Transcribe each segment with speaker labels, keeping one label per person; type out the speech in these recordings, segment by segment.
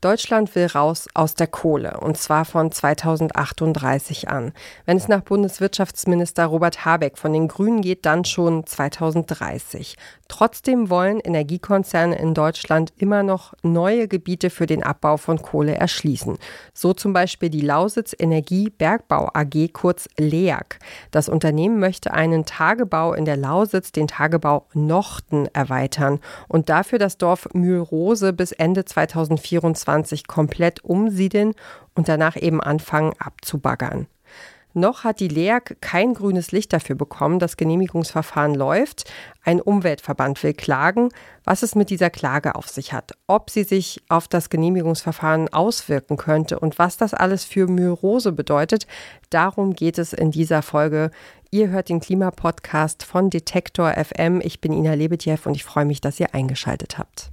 Speaker 1: Deutschland will raus aus der Kohle und zwar von 2038 an. Wenn es nach Bundeswirtschaftsminister Robert Habeck von den Grünen geht, dann schon 2030. Trotzdem wollen Energiekonzerne in Deutschland immer noch neue Gebiete für den Abbau von Kohle erschließen. So zum Beispiel die Lausitz Energie Bergbau AG, kurz LEAG. Das Unternehmen möchte einen Tagebau in der Lausitz, den Tagebau Nochten, erweitern und dafür das Dorf Mühlrose bis Ende 2024 2020 komplett umsiedeln und danach eben anfangen abzubaggern. Noch hat die LEAG kein grünes Licht dafür bekommen. Das Genehmigungsverfahren läuft. Ein Umweltverband will klagen. Was es mit dieser Klage auf sich hat, ob sie sich auf das Genehmigungsverfahren auswirken könnte und was das alles für Myrose bedeutet, darum geht es in dieser Folge. Ihr hört den Klimapodcast von Detektor FM. Ich bin Ina Lebetjew und ich freue mich, dass ihr eingeschaltet habt.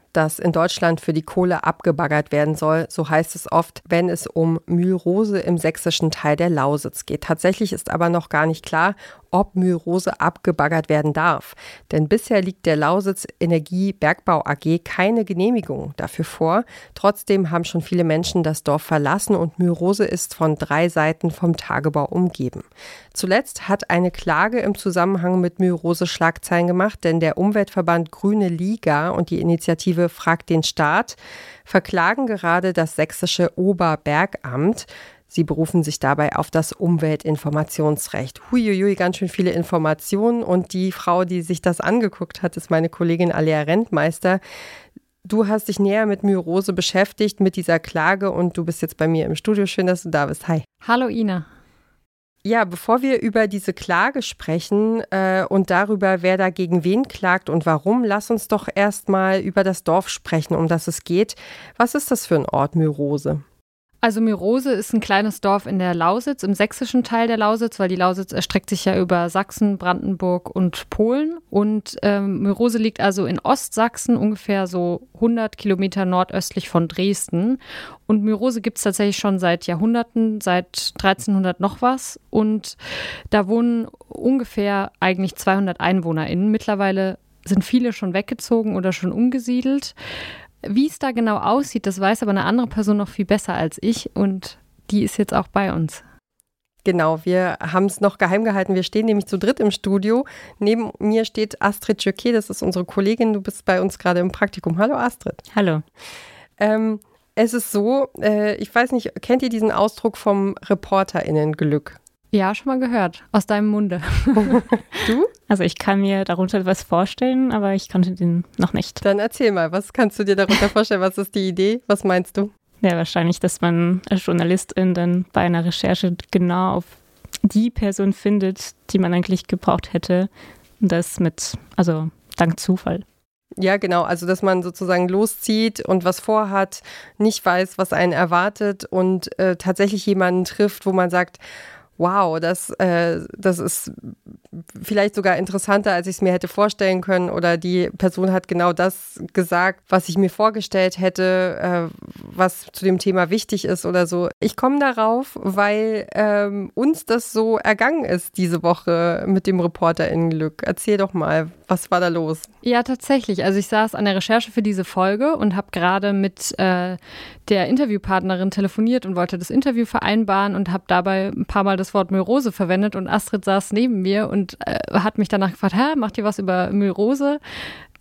Speaker 1: das in Deutschland für die Kohle abgebaggert werden soll, so heißt es oft, wenn es um Mühlrose im sächsischen Teil der Lausitz geht. Tatsächlich ist aber noch gar nicht klar, ob Mühlrose abgebaggert werden darf. Denn bisher liegt der Lausitz Energie Bergbau AG keine Genehmigung dafür vor. Trotzdem haben schon viele Menschen das Dorf verlassen und Mühlrose ist von drei Seiten vom Tagebau umgeben. Zuletzt hat eine Klage im Zusammenhang mit Mühlrose Schlagzeilen gemacht, denn der Umweltverband Grüne Liga und die Initiative Fragt den Staat verklagen gerade das sächsische Oberbergamt. Sie berufen sich dabei auf das Umweltinformationsrecht. Huiuiui, ganz schön viele Informationen. Und die Frau, die sich das angeguckt hat, ist meine Kollegin Alea Rentmeister. Du hast dich näher mit Myrose beschäftigt, mit dieser Klage und du bist jetzt bei mir im Studio. Schön, dass du da bist. Hi.
Speaker 2: Hallo Ina.
Speaker 1: Ja, bevor wir über diese Klage sprechen äh, und darüber, wer dagegen wen klagt und warum, lass uns doch erstmal über das Dorf sprechen, um das es geht. Was ist das für ein Ort, Myrose?
Speaker 2: Also Myrose ist ein kleines Dorf in der Lausitz, im sächsischen Teil der Lausitz, weil die Lausitz erstreckt sich ja über Sachsen, Brandenburg und Polen. Und ähm, Myrose liegt also in Ostsachsen, ungefähr so 100 Kilometer nordöstlich von Dresden. Und Myrose gibt es tatsächlich schon seit Jahrhunderten, seit 1300 noch was. Und da wohnen ungefähr eigentlich 200 EinwohnerInnen. Mittlerweile sind viele schon weggezogen oder schon umgesiedelt. Wie es da genau aussieht, das weiß aber eine andere Person noch viel besser als ich und die ist jetzt auch bei uns.
Speaker 1: Genau, wir haben es noch geheim gehalten. Wir stehen nämlich zu dritt im Studio. Neben mir steht Astrid Jöke, das ist unsere Kollegin. Du bist bei uns gerade im Praktikum. Hallo Astrid.
Speaker 3: Hallo.
Speaker 1: Ähm, es ist so, äh, ich weiß nicht, kennt ihr diesen Ausdruck vom ReporterInnen-Glück?
Speaker 2: Ja, schon mal gehört. Aus deinem Munde.
Speaker 3: du? Also ich kann mir darunter etwas vorstellen, aber ich kannte den noch nicht.
Speaker 1: Dann erzähl mal, was kannst du dir darunter vorstellen? Was ist die Idee? Was meinst du?
Speaker 3: Ja, wahrscheinlich, dass man als Journalistin dann bei einer Recherche genau auf die Person findet, die man eigentlich gebraucht hätte. Und das mit, also dank Zufall.
Speaker 1: Ja, genau. Also, dass man sozusagen loszieht und was vorhat, nicht weiß, was einen erwartet und äh, tatsächlich jemanden trifft, wo man sagt, wow, das, äh, das ist vielleicht sogar interessanter, als ich es mir hätte vorstellen können. Oder die Person hat genau das gesagt, was ich mir vorgestellt hätte, äh, was zu dem Thema wichtig ist oder so. Ich komme darauf, weil ähm, uns das so ergangen ist diese Woche mit dem Reporter in Glück. Erzähl doch mal, was war da los?
Speaker 2: Ja, tatsächlich. Also ich saß an der Recherche für diese Folge und habe gerade mit äh, der Interviewpartnerin telefoniert und wollte das Interview vereinbaren und habe dabei ein paar Mal das Wort Müllrose verwendet und Astrid saß neben mir und äh, hat mich danach gefragt, hä, macht ihr was über Müllrose?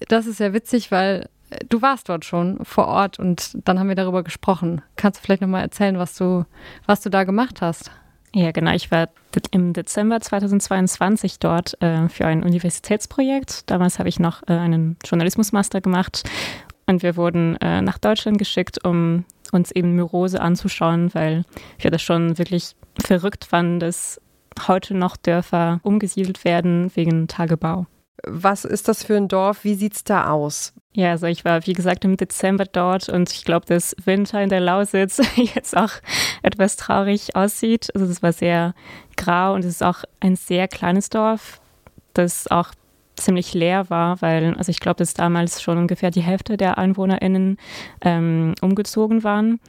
Speaker 2: Das ist ja witzig, weil äh, du warst dort schon vor Ort und dann haben wir darüber gesprochen. Kannst du vielleicht nochmal erzählen, was du, was du da gemacht hast?
Speaker 3: Ja, genau. Ich war im Dezember 2022 dort äh, für ein Universitätsprojekt. Damals habe ich noch äh, einen Journalismusmaster gemacht und wir wurden äh, nach Deutschland geschickt, um uns eben Myrose anzuschauen, weil wir das schon wirklich verrückt fanden, dass heute noch Dörfer umgesiedelt werden wegen Tagebau.
Speaker 1: Was ist das für ein Dorf? Wie sieht es da aus?
Speaker 3: Ja, also ich war, wie gesagt, im Dezember dort und ich glaube, dass Winter in der Lausitz jetzt auch etwas traurig aussieht. Also es war sehr grau und es ist auch ein sehr kleines Dorf. das auch ziemlich leer war, weil, also ich glaube, dass damals schon ungefähr die Hälfte der EinwohnerInnen ähm, umgezogen waren.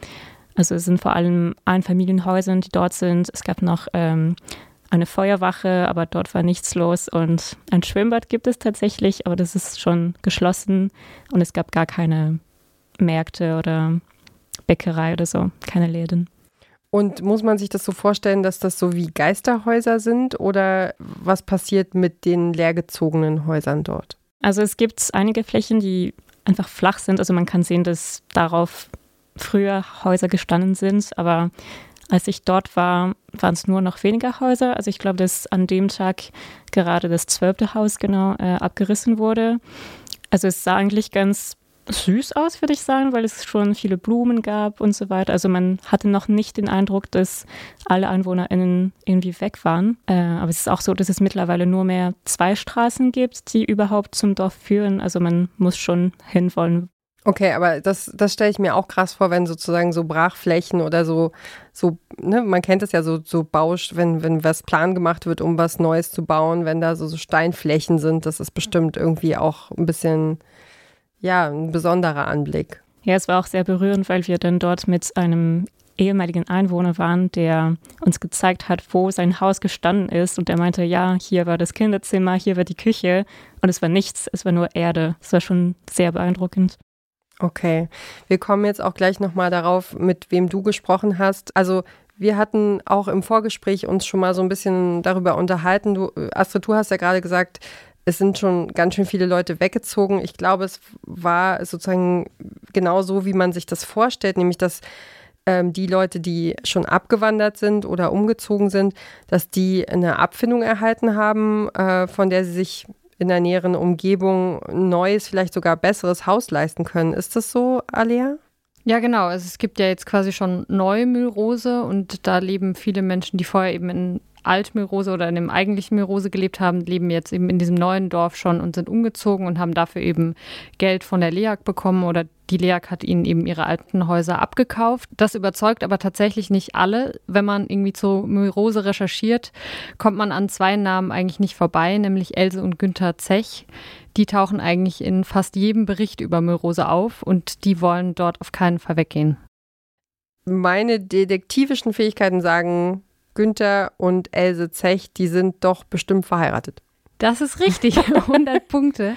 Speaker 3: Also es sind vor allem Einfamilienhäuser, die dort sind. Es gab noch ähm, eine Feuerwache, aber dort war nichts los. Und ein Schwimmbad gibt es tatsächlich, aber das ist schon geschlossen und es gab gar keine Märkte oder Bäckerei oder so, keine Läden.
Speaker 1: Und muss man sich das so vorstellen, dass das so wie Geisterhäuser sind oder was passiert mit den leergezogenen Häusern dort?
Speaker 3: Also es gibt einige Flächen, die einfach flach sind. Also man kann sehen, dass darauf früher Häuser gestanden sind, aber als ich dort war, waren es nur noch weniger Häuser. Also ich glaube, dass an dem Tag gerade das zwölfte Haus genau äh, abgerissen wurde. Also es sah eigentlich ganz süß aus, würde ich sagen, weil es schon viele Blumen gab und so weiter. Also man hatte noch nicht den Eindruck, dass alle EinwohnerInnen irgendwie weg waren. Äh, aber es ist auch so, dass es mittlerweile nur mehr zwei Straßen gibt, die überhaupt zum Dorf führen. Also man muss schon hinwollen,
Speaker 1: Okay, aber das, das stelle ich mir auch krass vor, wenn sozusagen so Brachflächen oder so, so, ne, man kennt es ja so, so Bausch, wenn, wenn was Plan gemacht wird, um was Neues zu bauen, wenn da so, so Steinflächen sind, das ist bestimmt irgendwie auch ein bisschen, ja, ein besonderer Anblick.
Speaker 3: Ja, es war auch sehr berührend, weil wir dann dort mit einem ehemaligen Einwohner waren, der uns gezeigt hat, wo sein Haus gestanden ist. Und der meinte, ja, hier war das Kinderzimmer, hier war die Küche. Und es war nichts, es war nur Erde. Es war schon sehr beeindruckend.
Speaker 1: Okay, wir kommen jetzt auch gleich nochmal darauf, mit wem du gesprochen hast. Also wir hatten auch im Vorgespräch uns schon mal so ein bisschen darüber unterhalten. Du, Astrid, du hast ja gerade gesagt, es sind schon ganz schön viele Leute weggezogen. Ich glaube, es war sozusagen genau so, wie man sich das vorstellt, nämlich dass ähm, die Leute, die schon abgewandert sind oder umgezogen sind, dass die eine Abfindung erhalten haben, äh, von der sie sich in der näheren Umgebung ein neues, vielleicht sogar besseres Haus leisten können. Ist das so, Alia?
Speaker 2: Ja, genau. Also es gibt ja jetzt quasi schon neue Mühlrose und da leben viele Menschen, die vorher eben in Altmilrose oder in dem eigentlichen Milrose gelebt haben, leben jetzt eben in diesem neuen Dorf schon und sind umgezogen und haben dafür eben Geld von der LEAG bekommen oder die LEAG hat ihnen eben ihre alten Häuser abgekauft. Das überzeugt aber tatsächlich nicht alle. Wenn man irgendwie zu Milrose recherchiert, kommt man an zwei Namen eigentlich nicht vorbei, nämlich Else und Günther Zech. Die tauchen eigentlich in fast jedem Bericht über Milrose auf und die wollen dort auf keinen Fall weggehen.
Speaker 1: Meine detektivischen Fähigkeiten sagen, Günther und Else Zech, die sind doch bestimmt verheiratet.
Speaker 2: Das ist richtig, 100 Punkte.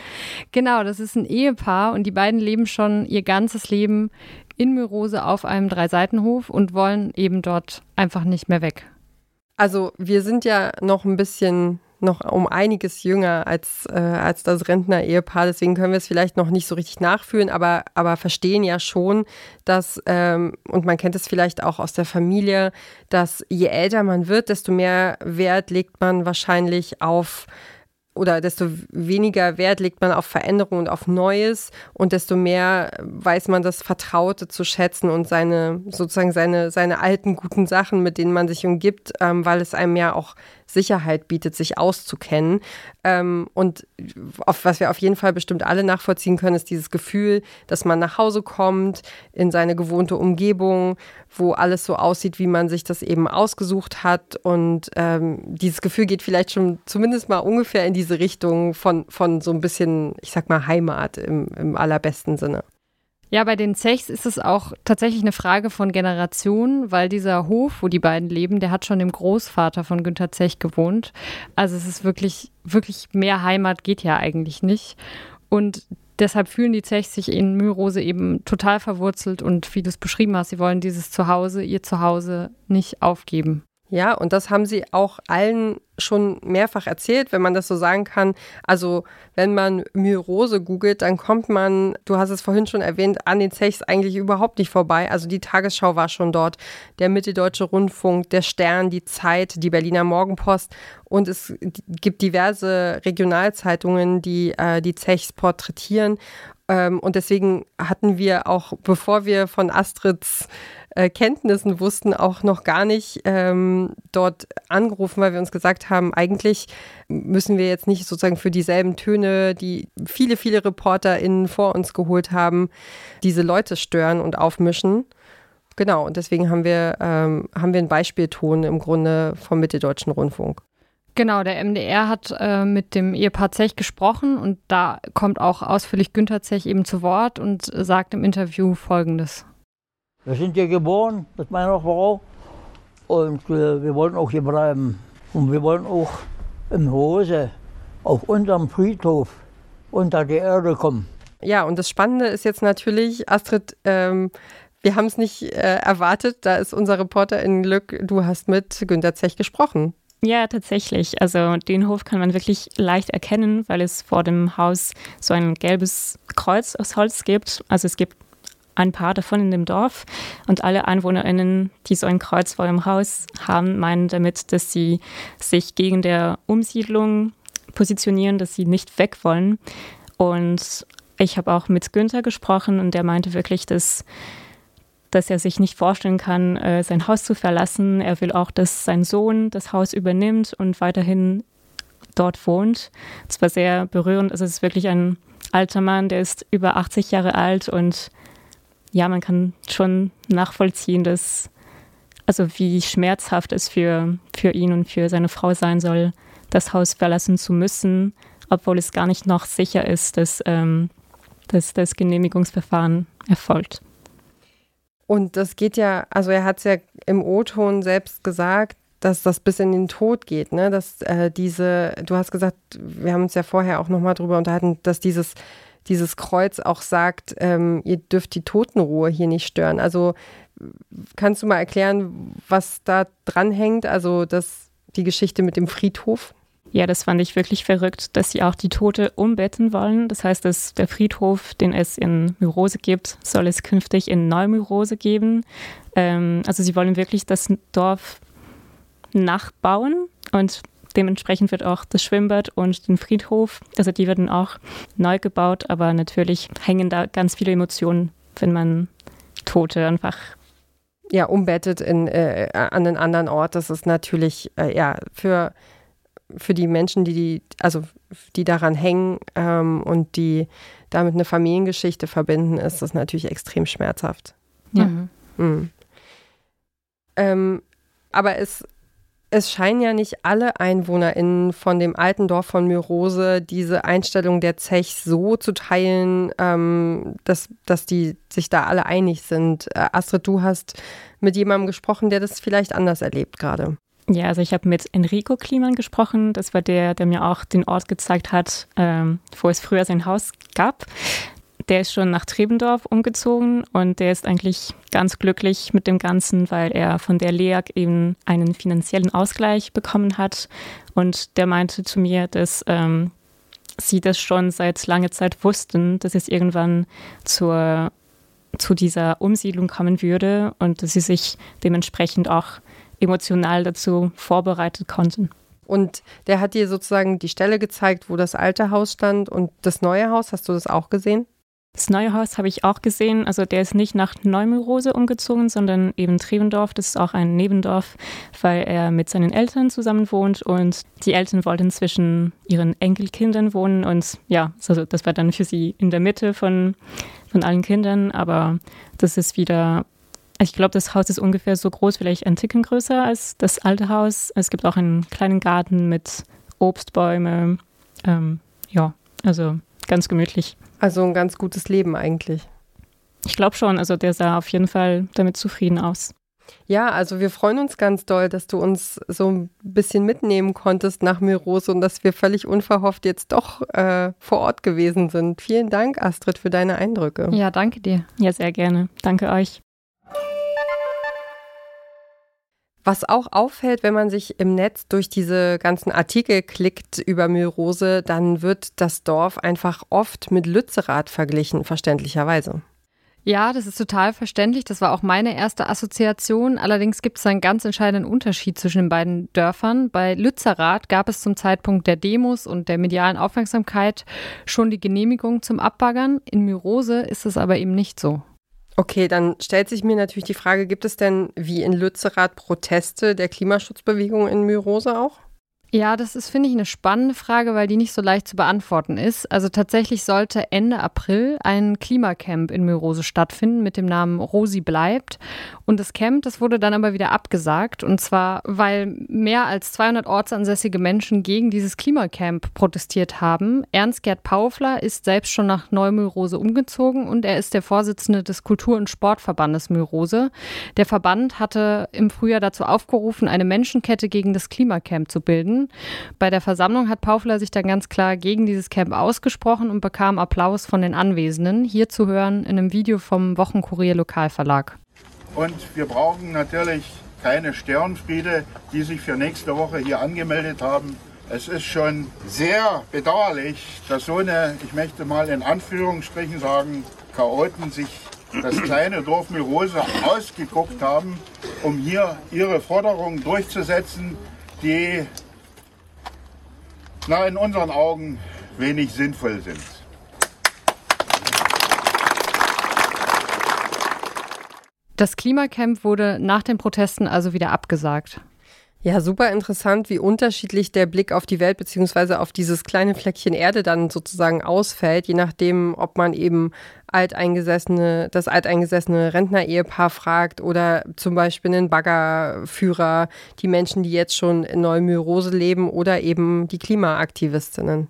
Speaker 2: Genau, das ist ein Ehepaar und die beiden leben schon ihr ganzes Leben in Myrose auf einem Dreiseitenhof und wollen eben dort einfach nicht mehr weg.
Speaker 1: Also wir sind ja noch ein bisschen noch um einiges jünger als, äh, als das Rentner-Ehepaar. Deswegen können wir es vielleicht noch nicht so richtig nachfühlen, aber, aber verstehen ja schon, dass, ähm, und man kennt es vielleicht auch aus der Familie, dass je älter man wird, desto mehr Wert legt man wahrscheinlich auf oder desto weniger Wert legt man auf Veränderung und auf Neues und desto mehr weiß man das Vertraute zu schätzen und seine sozusagen seine, seine alten guten Sachen, mit denen man sich umgibt, ähm, weil es einem ja auch Sicherheit bietet, sich auszukennen. Ähm, und auf, was wir auf jeden Fall bestimmt alle nachvollziehen können, ist dieses Gefühl, dass man nach Hause kommt, in seine gewohnte Umgebung, wo alles so aussieht, wie man sich das eben ausgesucht hat. Und ähm, dieses Gefühl geht vielleicht schon zumindest mal ungefähr in diese Richtung von, von so ein bisschen, ich sag mal, Heimat im, im allerbesten Sinne.
Speaker 2: Ja, bei den Zechs ist es auch tatsächlich eine Frage von Generationen, weil dieser Hof, wo die beiden leben, der hat schon dem Großvater von Günter Zech gewohnt. Also es ist wirklich, wirklich mehr Heimat geht ja eigentlich nicht. Und deshalb fühlen die Zechs sich in Mühlrose eben total verwurzelt und wie du es beschrieben hast, sie wollen dieses Zuhause, ihr Zuhause nicht aufgeben.
Speaker 1: Ja, und das haben sie auch allen schon mehrfach erzählt, wenn man das so sagen kann. Also, wenn man Myrose googelt, dann kommt man, du hast es vorhin schon erwähnt, an den Zechs eigentlich überhaupt nicht vorbei. Also, die Tagesschau war schon dort, der Mitteldeutsche Rundfunk, der Stern, die Zeit, die Berliner Morgenpost und es gibt diverse Regionalzeitungen, die äh, die Zechs porträtieren. Ähm, und deswegen hatten wir auch, bevor wir von Astrids äh, Kenntnissen wussten, auch noch gar nicht ähm, dort angerufen, weil wir uns gesagt haben, eigentlich müssen wir jetzt nicht sozusagen für dieselben Töne, die viele, viele ReporterInnen vor uns geholt haben, diese Leute stören und aufmischen. Genau, und deswegen haben wir, ähm, haben wir einen Beispielton im Grunde vom Mitteldeutschen Rundfunk.
Speaker 2: Genau, der MDR hat äh, mit dem Ehepaar Zech gesprochen und da kommt auch ausführlich Günter Zech eben zu Wort und sagt im Interview Folgendes.
Speaker 4: Wir sind hier geboren mit meiner Frau und äh, wir wollen auch hier bleiben. Und wir wollen auch im Hose auf unserem Friedhof unter die Erde kommen.
Speaker 1: Ja, und das Spannende ist jetzt natürlich, Astrid, ähm, wir haben es nicht äh, erwartet. Da ist unser Reporter in Glück. Du hast mit Günter Zech gesprochen.
Speaker 3: Ja, tatsächlich. Also den Hof kann man wirklich leicht erkennen, weil es vor dem Haus so ein gelbes Kreuz aus Holz gibt. Also es gibt ein paar davon in dem Dorf. Und alle EinwohnerInnen, die so ein Kreuz vor dem Haus haben, meinen damit, dass sie sich gegen der Umsiedlung positionieren, dass sie nicht weg wollen. Und ich habe auch mit Günther gesprochen und der meinte wirklich, dass, dass er sich nicht vorstellen kann, äh, sein Haus zu verlassen. Er will auch, dass sein Sohn das Haus übernimmt und weiterhin dort wohnt. Es war sehr berührend. Also es ist wirklich ein alter Mann, der ist über 80 Jahre alt und ja, man kann schon nachvollziehen, dass, also wie schmerzhaft es für, für ihn und für seine Frau sein soll, das Haus verlassen zu müssen, obwohl es gar nicht noch sicher ist, dass, ähm, dass das Genehmigungsverfahren erfolgt.
Speaker 1: Und das geht ja, also er hat es ja im O-Ton selbst gesagt, dass das bis in den Tod geht, ne? Dass äh, diese, du hast gesagt, wir haben uns ja vorher auch nochmal drüber unterhalten, dass dieses dieses Kreuz auch sagt, ähm, ihr dürft die Totenruhe hier nicht stören. Also kannst du mal erklären, was da dranhängt? Also das, die Geschichte mit dem Friedhof?
Speaker 3: Ja, das fand ich wirklich verrückt, dass sie auch die Tote umbetten wollen. Das heißt, dass der Friedhof, den es in Myrose gibt, soll es künftig in Neumyrose geben. Ähm, also sie wollen wirklich das Dorf nachbauen und Dementsprechend wird auch das Schwimmbad und den Friedhof, also die werden auch neu gebaut, aber natürlich hängen da ganz viele Emotionen, wenn man Tote einfach
Speaker 1: ja, umbettet in, äh, an einen anderen Ort. Das ist natürlich äh, ja für, für die Menschen, die, die, also die daran hängen ähm, und die damit eine Familiengeschichte verbinden, ist das natürlich extrem schmerzhaft.
Speaker 3: Ja. Mhm.
Speaker 1: Mhm. Ähm, aber es es scheinen ja nicht alle EinwohnerInnen von dem alten Dorf von Myrose diese Einstellung der Zech so zu teilen, ähm, dass, dass die sich da alle einig sind. Äh, Astrid, du hast mit jemandem gesprochen, der das vielleicht anders erlebt gerade.
Speaker 3: Ja, also ich habe mit Enrico Kliman gesprochen. Das war der, der mir auch den Ort gezeigt hat, ähm, wo es früher sein Haus gab der ist schon nach Trebendorf umgezogen und der ist eigentlich ganz glücklich mit dem Ganzen, weil er von der LEAG eben einen finanziellen Ausgleich bekommen hat. Und der meinte zu mir, dass ähm, sie das schon seit langer Zeit wussten, dass es irgendwann zur, zu dieser Umsiedlung kommen würde und dass sie sich dementsprechend auch emotional dazu vorbereitet konnten.
Speaker 1: Und der hat dir sozusagen die Stelle gezeigt, wo das alte Haus stand und das neue Haus. Hast du das auch gesehen?
Speaker 3: Das neue Haus habe ich auch gesehen. Also der ist nicht nach Neumyrose umgezogen, sondern eben Trevendorf. Das ist auch ein Nebendorf, weil er mit seinen Eltern zusammen wohnt und die Eltern wollten zwischen ihren Enkelkindern wohnen und ja, also das war dann für sie in der Mitte von, von allen Kindern. Aber das ist wieder, ich glaube, das Haus ist ungefähr so groß, vielleicht ein Ticken größer als das alte Haus. Es gibt auch einen kleinen Garten mit Obstbäume. Ähm, ja, also ganz gemütlich.
Speaker 1: Also ein ganz gutes Leben eigentlich.
Speaker 3: Ich glaube schon, also der sah auf jeden Fall damit zufrieden aus.
Speaker 1: Ja, also wir freuen uns ganz doll, dass du uns so ein bisschen mitnehmen konntest nach Mirose und dass wir völlig unverhofft jetzt doch äh, vor Ort gewesen sind. Vielen Dank, Astrid, für deine Eindrücke.
Speaker 2: Ja, danke dir.
Speaker 3: Ja, sehr gerne. Danke euch.
Speaker 1: Was auch auffällt, wenn man sich im Netz durch diese ganzen Artikel klickt über Mühlrose, dann wird das Dorf einfach oft mit Lützerath verglichen, verständlicherweise.
Speaker 2: Ja, das ist total verständlich. Das war auch meine erste Assoziation. Allerdings gibt es einen ganz entscheidenden Unterschied zwischen den beiden Dörfern. Bei Lützerath gab es zum Zeitpunkt der Demos und der medialen Aufmerksamkeit schon die Genehmigung zum Abbaggern. In Myrose ist es aber eben nicht so.
Speaker 1: Okay, dann stellt sich mir natürlich die Frage, gibt es denn wie in Lützerath Proteste der Klimaschutzbewegung in Myrose auch?
Speaker 2: Ja, das ist, finde ich, eine spannende Frage, weil die nicht so leicht zu beantworten ist. Also tatsächlich sollte Ende April ein Klimacamp in Myrose stattfinden mit dem Namen Rosi bleibt. Und das Camp, das wurde dann aber wieder abgesagt. Und zwar, weil mehr als 200 ortsansässige Menschen gegen dieses Klimacamp protestiert haben. Ernst-Gerd Paufler ist selbst schon nach Neumyrose umgezogen und er ist der Vorsitzende des Kultur- und Sportverbandes Myrose. Der Verband hatte im Frühjahr dazu aufgerufen, eine Menschenkette gegen das Klimacamp zu bilden. Bei der Versammlung hat Paufler sich dann ganz klar gegen dieses Camp ausgesprochen und bekam Applaus von den Anwesenden. Hier zu hören in einem Video vom Wochenkurier Lokalverlag.
Speaker 5: Und wir brauchen natürlich keine Störenfriede, die sich für nächste Woche hier angemeldet haben. Es ist schon sehr bedauerlich, dass so eine, ich möchte mal in Anführungsstrichen sagen, Chaoten sich das kleine Dorf Milrose ausgeguckt haben, um hier ihre Forderungen durchzusetzen, die na, in unseren Augen wenig sinnvoll sind.
Speaker 2: Das Klimacamp wurde nach den Protesten also wieder abgesagt.
Speaker 1: Ja, super interessant, wie unterschiedlich der Blick auf die Welt beziehungsweise auf dieses kleine Fleckchen Erde dann sozusagen ausfällt, je nachdem, ob man eben alteingesessene, das alteingesessene Rentner-Ehepaar fragt oder zum Beispiel einen Baggerführer, die Menschen, die jetzt schon in Neumyrose leben oder eben die Klimaaktivistinnen.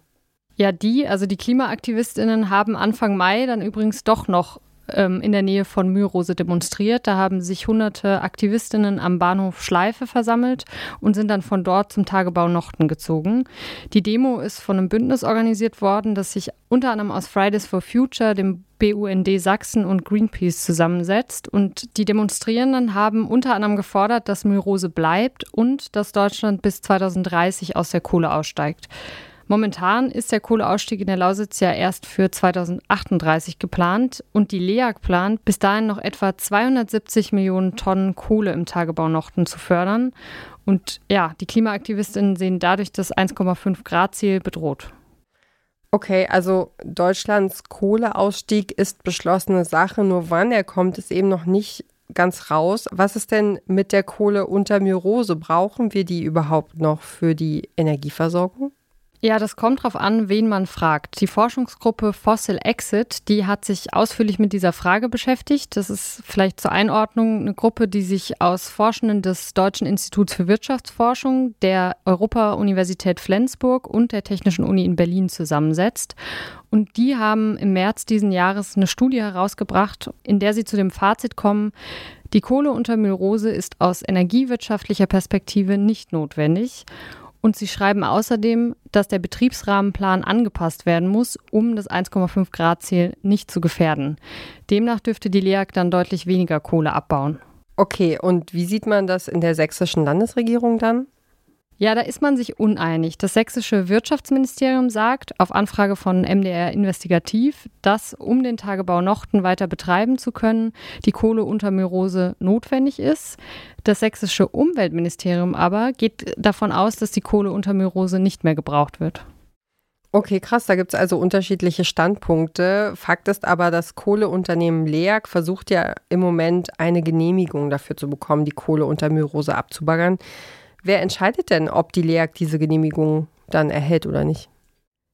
Speaker 2: Ja, die, also die Klimaaktivistinnen haben Anfang Mai dann übrigens doch noch ähm, in der Nähe von Myrose demonstriert. Da haben sich hunderte Aktivistinnen am Bahnhof Schleife versammelt und sind dann von dort zum Tagebau Nochten gezogen. Die Demo ist von einem Bündnis organisiert worden, das sich unter anderem aus Fridays for Future, dem BUND Sachsen und Greenpeace zusammensetzt. Und die Demonstrierenden haben unter anderem gefordert, dass Myrose bleibt und dass Deutschland bis 2030 aus der Kohle aussteigt. Momentan ist der Kohleausstieg in der Lausitz ja erst für 2038 geplant und die LEAG plant, bis dahin noch etwa 270 Millionen Tonnen Kohle im Tagebau Nochten zu fördern. Und ja, die Klimaaktivistinnen sehen dadurch das 1,5 Grad Ziel bedroht.
Speaker 1: Okay, also Deutschlands Kohleausstieg ist beschlossene Sache, nur wann er kommt, ist eben noch nicht ganz raus. Was ist denn mit der Kohle unter Myrose? Brauchen wir die überhaupt noch für die Energieversorgung?
Speaker 2: Ja, das kommt darauf an, wen man fragt. Die Forschungsgruppe Fossil Exit, die hat sich ausführlich mit dieser Frage beschäftigt. Das ist vielleicht zur Einordnung eine Gruppe, die sich aus Forschenden des Deutschen Instituts für Wirtschaftsforschung, der Europa-Universität Flensburg und der Technischen Uni in Berlin zusammensetzt. Und die haben im März diesen Jahres eine Studie herausgebracht, in der sie zu dem Fazit kommen, die Kohle unter Müllrose ist aus energiewirtschaftlicher Perspektive nicht notwendig. Und sie schreiben außerdem, dass der Betriebsrahmenplan angepasst werden muss, um das 1,5 Grad Ziel nicht zu gefährden. Demnach dürfte die LEAG dann deutlich weniger Kohle abbauen.
Speaker 1: Okay, und wie sieht man das in der sächsischen Landesregierung dann?
Speaker 2: Ja, da ist man sich uneinig. Das sächsische Wirtschaftsministerium sagt auf Anfrage von MDR Investigativ, dass, um den Tagebau Nochten weiter betreiben zu können, die Kohle unter Myrose notwendig ist. Das sächsische Umweltministerium aber geht davon aus, dass die Kohle unter Myrose nicht mehr gebraucht wird.
Speaker 1: Okay, krass, da gibt es also unterschiedliche Standpunkte. Fakt ist aber, das Kohleunternehmen LEAG versucht ja im Moment eine Genehmigung dafür zu bekommen, die Kohle unter Myrose abzubaggern. Wer entscheidet denn, ob die LEAG diese Genehmigung dann erhält oder nicht?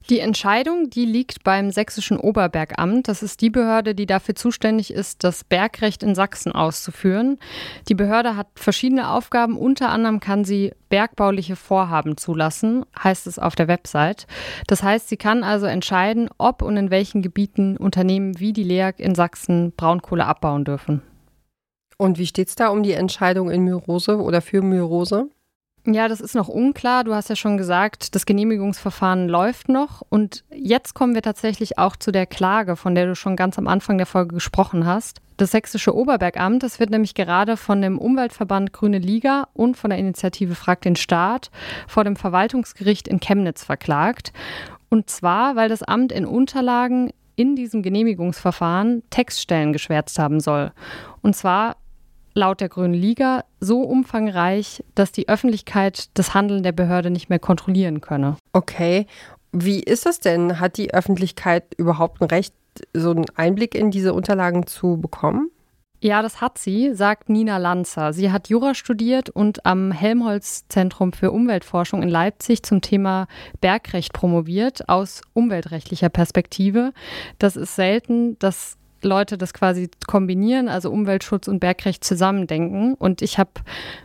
Speaker 2: Die Entscheidung, die liegt beim Sächsischen Oberbergamt. Das ist die Behörde, die dafür zuständig ist, das Bergrecht in Sachsen auszuführen. Die Behörde hat verschiedene Aufgaben. Unter anderem kann sie bergbauliche Vorhaben zulassen, heißt es auf der Website. Das heißt, sie kann also entscheiden, ob und in welchen Gebieten Unternehmen wie die LEAG in Sachsen Braunkohle abbauen dürfen.
Speaker 1: Und wie steht es da um die Entscheidung in Myrose oder für Myrose?
Speaker 2: Ja, das ist noch unklar. Du hast ja schon gesagt, das Genehmigungsverfahren läuft noch. Und jetzt kommen wir tatsächlich auch zu der Klage, von der du schon ganz am Anfang der Folge gesprochen hast. Das Sächsische Oberbergamt, das wird nämlich gerade von dem Umweltverband Grüne Liga und von der Initiative Frag den Staat vor dem Verwaltungsgericht in Chemnitz verklagt. Und zwar, weil das Amt in Unterlagen in diesem Genehmigungsverfahren Textstellen geschwärzt haben soll. Und zwar laut der Grünen Liga so umfangreich, dass die Öffentlichkeit das Handeln der Behörde nicht mehr kontrollieren könne.
Speaker 1: Okay. Wie ist das denn? Hat die Öffentlichkeit überhaupt ein Recht, so einen Einblick in diese Unterlagen zu bekommen?
Speaker 2: Ja, das hat sie, sagt Nina Lanzer. Sie hat Jura studiert und am Helmholtz-Zentrum für Umweltforschung in Leipzig zum Thema Bergrecht promoviert aus umweltrechtlicher Perspektive. Das ist selten, dass Leute das quasi kombinieren, also Umweltschutz und Bergrecht zusammendenken. Und ich habe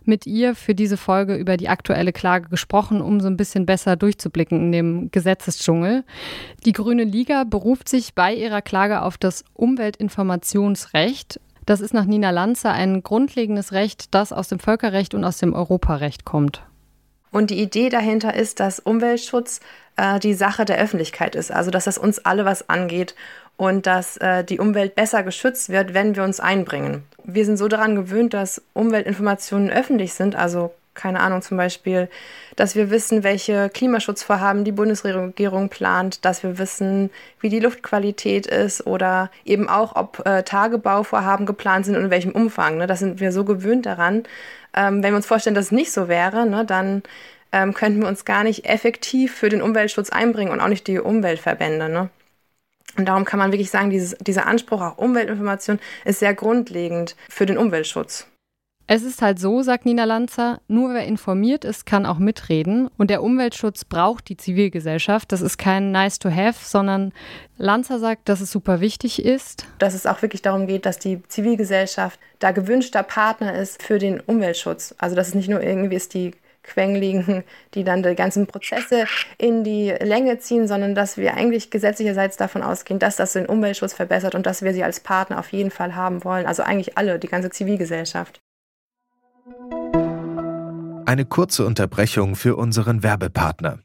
Speaker 2: mit ihr für diese Folge über die aktuelle Klage gesprochen, um so ein bisschen besser durchzublicken in dem Gesetzesdschungel. Die Grüne Liga beruft sich bei ihrer Klage auf das Umweltinformationsrecht. Das ist nach Nina Lanzer ein grundlegendes Recht, das aus dem Völkerrecht und aus dem Europarecht kommt.
Speaker 6: Und die Idee dahinter ist, dass Umweltschutz äh, die Sache der Öffentlichkeit ist, also dass das uns alle was angeht und dass äh, die Umwelt besser geschützt wird, wenn wir uns einbringen. Wir sind so daran gewöhnt, dass Umweltinformationen öffentlich sind, also keine Ahnung zum Beispiel, dass wir wissen, welche Klimaschutzvorhaben die Bundesregierung plant, dass wir wissen, wie die Luftqualität ist oder eben auch, ob äh, Tagebauvorhaben geplant sind und in welchem Umfang. Ne? Da sind wir so gewöhnt daran. Ähm, wenn wir uns vorstellen, dass es nicht so wäre, ne, dann ähm, könnten wir uns gar nicht effektiv für den Umweltschutz einbringen und auch nicht die Umweltverbände. Ne? Und darum kann man wirklich sagen, dieses, dieser Anspruch auf Umweltinformation ist sehr grundlegend für den Umweltschutz.
Speaker 2: Es ist halt so, sagt Nina Lanzer, nur wer informiert ist, kann auch mitreden. Und der Umweltschutz braucht die Zivilgesellschaft. Das ist kein nice to have, sondern Lanzer sagt, dass es super wichtig ist.
Speaker 6: Dass es auch wirklich darum geht, dass die Zivilgesellschaft da gewünschter Partner ist für den Umweltschutz. Also dass es nicht nur irgendwie ist die Quengligen, die dann die ganzen Prozesse in die Länge ziehen, sondern dass wir eigentlich gesetzlicherseits davon ausgehen, dass das den Umweltschutz verbessert und dass wir sie als Partner auf jeden Fall haben wollen. Also eigentlich alle, die ganze Zivilgesellschaft.
Speaker 7: Eine kurze Unterbrechung für unseren Werbepartner.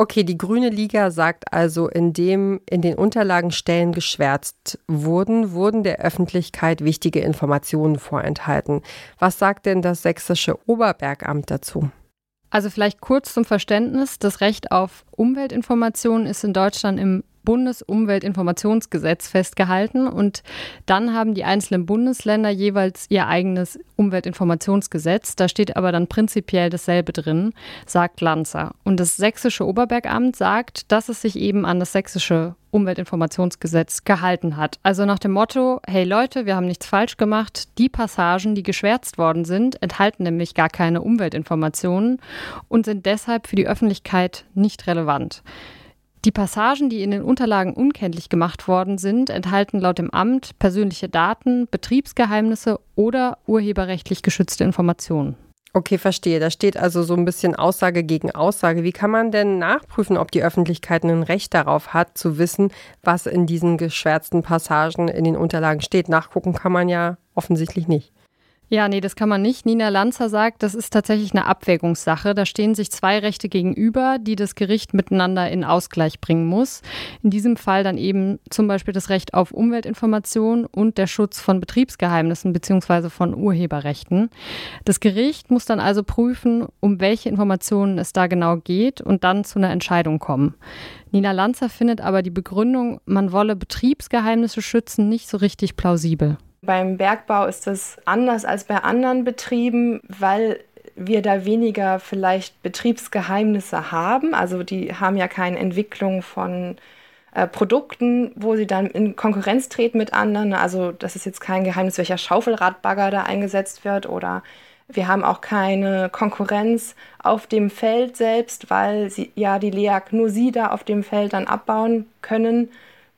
Speaker 1: Okay, die Grüne Liga sagt also, indem in den Unterlagen Stellen geschwärzt wurden, wurden der Öffentlichkeit wichtige Informationen vorenthalten. Was sagt denn das sächsische Oberbergamt dazu?
Speaker 2: Also vielleicht kurz zum Verständnis, das Recht auf Umweltinformationen ist in Deutschland im Bundesumweltinformationsgesetz festgehalten und dann haben die einzelnen Bundesländer jeweils ihr eigenes Umweltinformationsgesetz. Da steht aber dann prinzipiell dasselbe drin, sagt Lanzer. Und das sächsische Oberbergamt sagt, dass es sich eben an das sächsische Umweltinformationsgesetz gehalten hat. Also nach dem Motto, hey Leute, wir haben nichts falsch gemacht. Die Passagen, die geschwärzt worden sind, enthalten nämlich gar keine Umweltinformationen und sind deshalb für die Öffentlichkeit nicht relevant. Die Passagen, die in den Unterlagen unkenntlich gemacht worden sind, enthalten laut dem Amt persönliche Daten, Betriebsgeheimnisse oder urheberrechtlich geschützte Informationen.
Speaker 1: Okay, verstehe. Da steht also so ein bisschen Aussage gegen Aussage. Wie kann man denn nachprüfen, ob die Öffentlichkeit ein Recht darauf hat, zu wissen, was in diesen geschwärzten Passagen in den Unterlagen steht? Nachgucken kann man ja offensichtlich nicht.
Speaker 2: Ja, nee, das kann man nicht. Nina Lanzer sagt, das ist tatsächlich eine Abwägungssache. Da stehen sich zwei Rechte gegenüber, die das Gericht miteinander in Ausgleich bringen muss. In diesem Fall dann eben zum Beispiel das Recht auf Umweltinformation und der Schutz von Betriebsgeheimnissen bzw. von Urheberrechten. Das Gericht muss dann also prüfen, um welche Informationen es da genau geht und dann zu einer Entscheidung kommen. Nina Lanzer findet aber die Begründung, man wolle Betriebsgeheimnisse schützen, nicht so richtig plausibel.
Speaker 6: Beim Bergbau ist das anders als bei anderen Betrieben, weil wir da weniger vielleicht Betriebsgeheimnisse haben. Also die haben ja keine Entwicklung von äh, Produkten, wo sie dann in Konkurrenz treten mit anderen. Also das ist jetzt kein Geheimnis, welcher Schaufelradbagger da eingesetzt wird oder wir haben auch keine Konkurrenz auf dem Feld selbst, weil sie, ja die LEAG nur sie da auf dem Feld dann abbauen können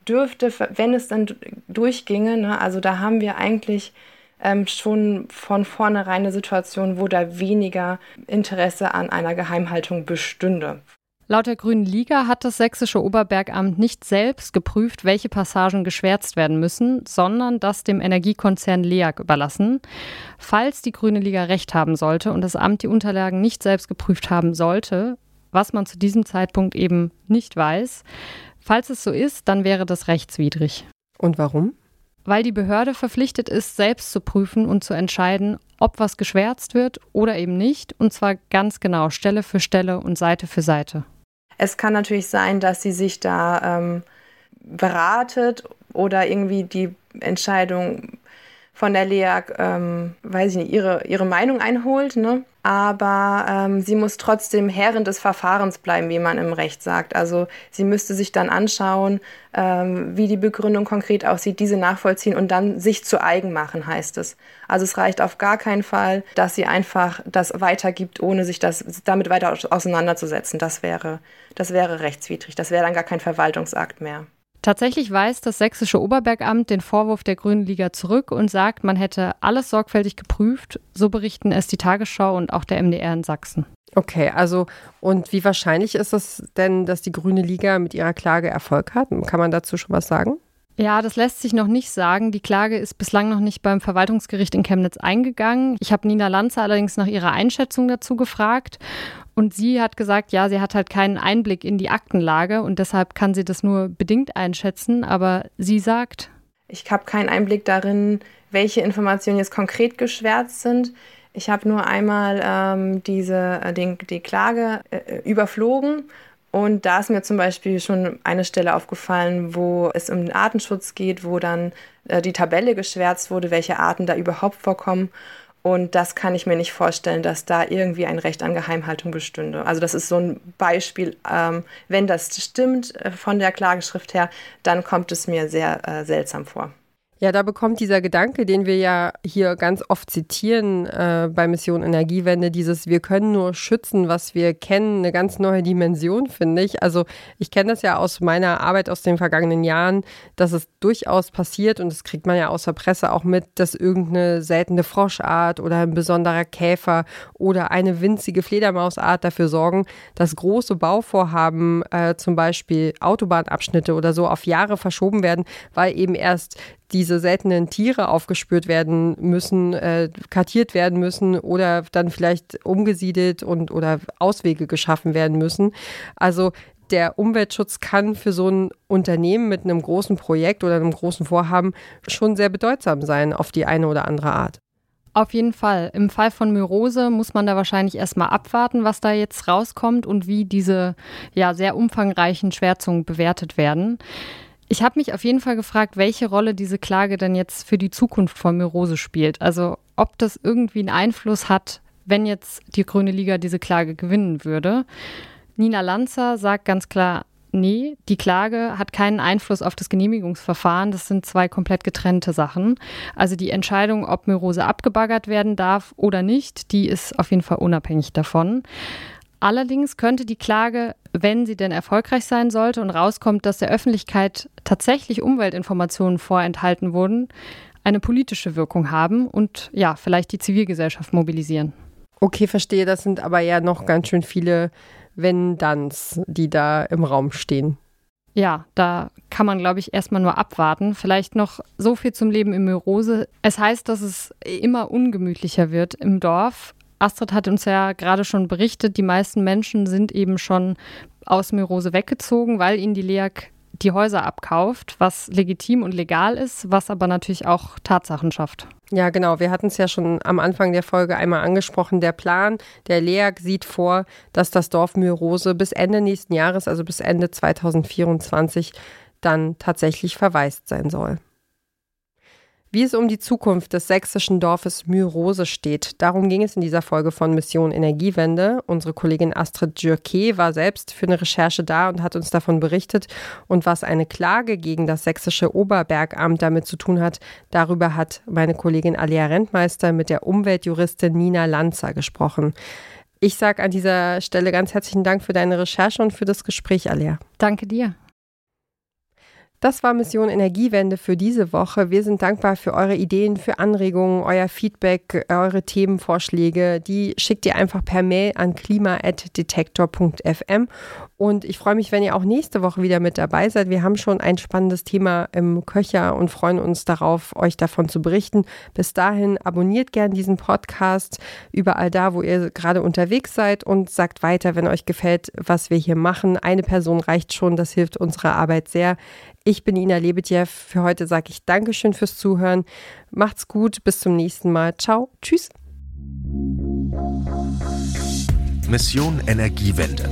Speaker 6: dürfte, wenn es dann durchginge, ne, also da haben wir eigentlich ähm, schon von vornherein eine Situation, wo da weniger Interesse an einer Geheimhaltung bestünde.
Speaker 2: Laut der Grünen Liga hat das sächsische Oberbergamt nicht selbst geprüft, welche Passagen geschwärzt werden müssen, sondern das dem Energiekonzern LEAG überlassen. Falls die Grüne Liga recht haben sollte und das Amt die Unterlagen nicht selbst geprüft haben sollte, was man zu diesem Zeitpunkt eben nicht weiß, Falls es so ist, dann wäre das rechtswidrig.
Speaker 1: Und warum?
Speaker 2: Weil die Behörde verpflichtet ist, selbst zu prüfen und zu entscheiden, ob was geschwärzt wird oder eben nicht. Und zwar ganz genau, Stelle für Stelle und Seite für Seite.
Speaker 6: Es kann natürlich sein, dass sie sich da ähm, beratet oder irgendwie die Entscheidung von der LEAG, ähm, weiß ich nicht, ihre, ihre Meinung einholt. Ne? Aber ähm, sie muss trotzdem Herrin des Verfahrens bleiben, wie man im Recht sagt. Also sie müsste sich dann anschauen, ähm, wie die Begründung konkret aussieht, diese nachvollziehen und dann sich zu eigen machen, heißt es. Also es reicht auf gar keinen Fall, dass sie einfach das weitergibt, ohne sich das damit weiter auseinanderzusetzen. Das wäre, das wäre rechtswidrig. Das wäre dann gar kein Verwaltungsakt mehr.
Speaker 2: Tatsächlich weist das sächsische Oberbergamt den Vorwurf der Grünen Liga zurück und sagt, man hätte alles sorgfältig geprüft. So berichten es die Tagesschau und auch der MDR in Sachsen.
Speaker 1: Okay, also und wie wahrscheinlich ist es denn, dass die Grüne Liga mit ihrer Klage Erfolg hat? Kann man dazu schon was sagen?
Speaker 2: Ja, das lässt sich noch nicht sagen. Die Klage ist bislang noch nicht beim Verwaltungsgericht in Chemnitz eingegangen. Ich habe Nina Lanze allerdings nach ihrer Einschätzung dazu gefragt. Und sie hat gesagt, ja, sie hat halt keinen Einblick in die Aktenlage und deshalb kann sie das nur bedingt einschätzen. Aber sie sagt,
Speaker 6: ich habe keinen Einblick darin, welche Informationen jetzt konkret geschwärzt sind. Ich habe nur einmal ähm, diese, äh, den, die Klage äh, überflogen und da ist mir zum Beispiel schon eine Stelle aufgefallen, wo es um den Artenschutz geht, wo dann äh, die Tabelle geschwärzt wurde, welche Arten da überhaupt vorkommen. Und das kann ich mir nicht vorstellen, dass da irgendwie ein Recht an Geheimhaltung bestünde. Also das ist so ein Beispiel. Ähm, wenn das stimmt äh, von der Klageschrift her, dann kommt es mir sehr äh, seltsam vor.
Speaker 1: Ja, da bekommt dieser Gedanke, den wir ja hier ganz oft zitieren äh, bei Mission Energiewende, dieses Wir können nur schützen, was wir kennen, eine ganz neue Dimension, finde ich. Also ich kenne das ja aus meiner Arbeit aus den vergangenen Jahren, dass es durchaus passiert und das kriegt man ja aus der Presse auch mit, dass irgendeine seltene Froschart oder ein besonderer Käfer oder eine winzige Fledermausart dafür sorgen, dass große Bauvorhaben, äh, zum Beispiel Autobahnabschnitte oder so, auf Jahre verschoben werden, weil eben erst diese seltenen Tiere aufgespürt werden müssen, äh, kartiert werden müssen oder dann vielleicht umgesiedelt und oder Auswege geschaffen werden müssen. Also der Umweltschutz kann für so ein Unternehmen mit einem großen Projekt oder einem großen Vorhaben schon sehr bedeutsam sein auf die eine oder andere Art.
Speaker 2: Auf jeden Fall. Im Fall von Myrose muss man da wahrscheinlich erstmal abwarten, was da jetzt rauskommt und wie diese ja sehr umfangreichen Schwärzungen bewertet werden. Ich habe mich auf jeden Fall gefragt, welche Rolle diese Klage denn jetzt für die Zukunft von Myrose spielt. Also ob das irgendwie einen Einfluss hat, wenn jetzt die Grüne Liga diese Klage gewinnen würde. Nina Lanzer sagt ganz klar, nee, die Klage hat keinen Einfluss auf das Genehmigungsverfahren. Das sind zwei komplett getrennte Sachen. Also die Entscheidung, ob Myrose abgebaggert werden darf oder nicht, die ist auf jeden Fall unabhängig davon. Allerdings könnte die Klage, wenn sie denn erfolgreich sein sollte und rauskommt, dass der Öffentlichkeit tatsächlich Umweltinformationen vorenthalten wurden, eine politische Wirkung haben und ja, vielleicht die Zivilgesellschaft mobilisieren.
Speaker 1: Okay, verstehe. Das sind aber ja noch ganz schön viele Wenn-Danns, die da im Raum stehen.
Speaker 2: Ja, da kann man, glaube ich, erstmal nur abwarten. Vielleicht noch so viel zum Leben im Myrose. Es heißt, dass es immer ungemütlicher wird im Dorf. Astrid hat uns ja gerade schon berichtet, die meisten Menschen sind eben schon aus Myrose weggezogen, weil ihnen die LEAG die Häuser abkauft, was legitim und legal ist, was aber natürlich auch Tatsachen schafft.
Speaker 1: Ja, genau. Wir hatten es ja schon am Anfang der Folge einmal angesprochen. Der Plan der LEAG sieht vor, dass das Dorf Myrose bis Ende nächsten Jahres, also bis Ende 2024, dann tatsächlich verwaist sein soll. Wie es um die Zukunft des sächsischen Dorfes Myrose steht, darum ging es in dieser Folge von Mission Energiewende. Unsere Kollegin Astrid Dürke war selbst für eine Recherche da und hat uns davon berichtet. Und was eine Klage gegen das sächsische Oberbergamt damit zu tun hat, darüber hat meine Kollegin Alia Rentmeister mit der Umweltjuristin Nina Lanzer gesprochen. Ich sage an dieser Stelle ganz herzlichen Dank für deine Recherche und für das Gespräch, Alia.
Speaker 2: Danke dir.
Speaker 1: Das war Mission Energiewende für diese Woche. Wir sind dankbar für eure Ideen, für Anregungen, euer Feedback, eure Themenvorschläge. Die schickt ihr einfach per Mail an klima.detektor.fm. Und ich freue mich, wenn ihr auch nächste Woche wieder mit dabei seid. Wir haben schon ein spannendes Thema im Köcher und freuen uns darauf, euch davon zu berichten. Bis dahin abonniert gern diesen Podcast überall da, wo ihr gerade unterwegs seid und sagt weiter, wenn euch gefällt, was wir hier machen. Eine Person reicht schon, das hilft unserer Arbeit sehr. Ich bin Ina Lebedjew. Für heute sage ich Dankeschön fürs Zuhören. Macht's gut. Bis zum nächsten Mal. Ciao. Tschüss.
Speaker 7: Mission Energiewende.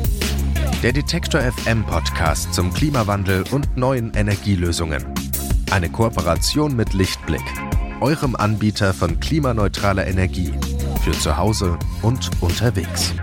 Speaker 7: Der Detektor FM Podcast zum Klimawandel und neuen Energielösungen. Eine Kooperation mit Lichtblick, eurem Anbieter von klimaneutraler Energie für zu Hause und unterwegs.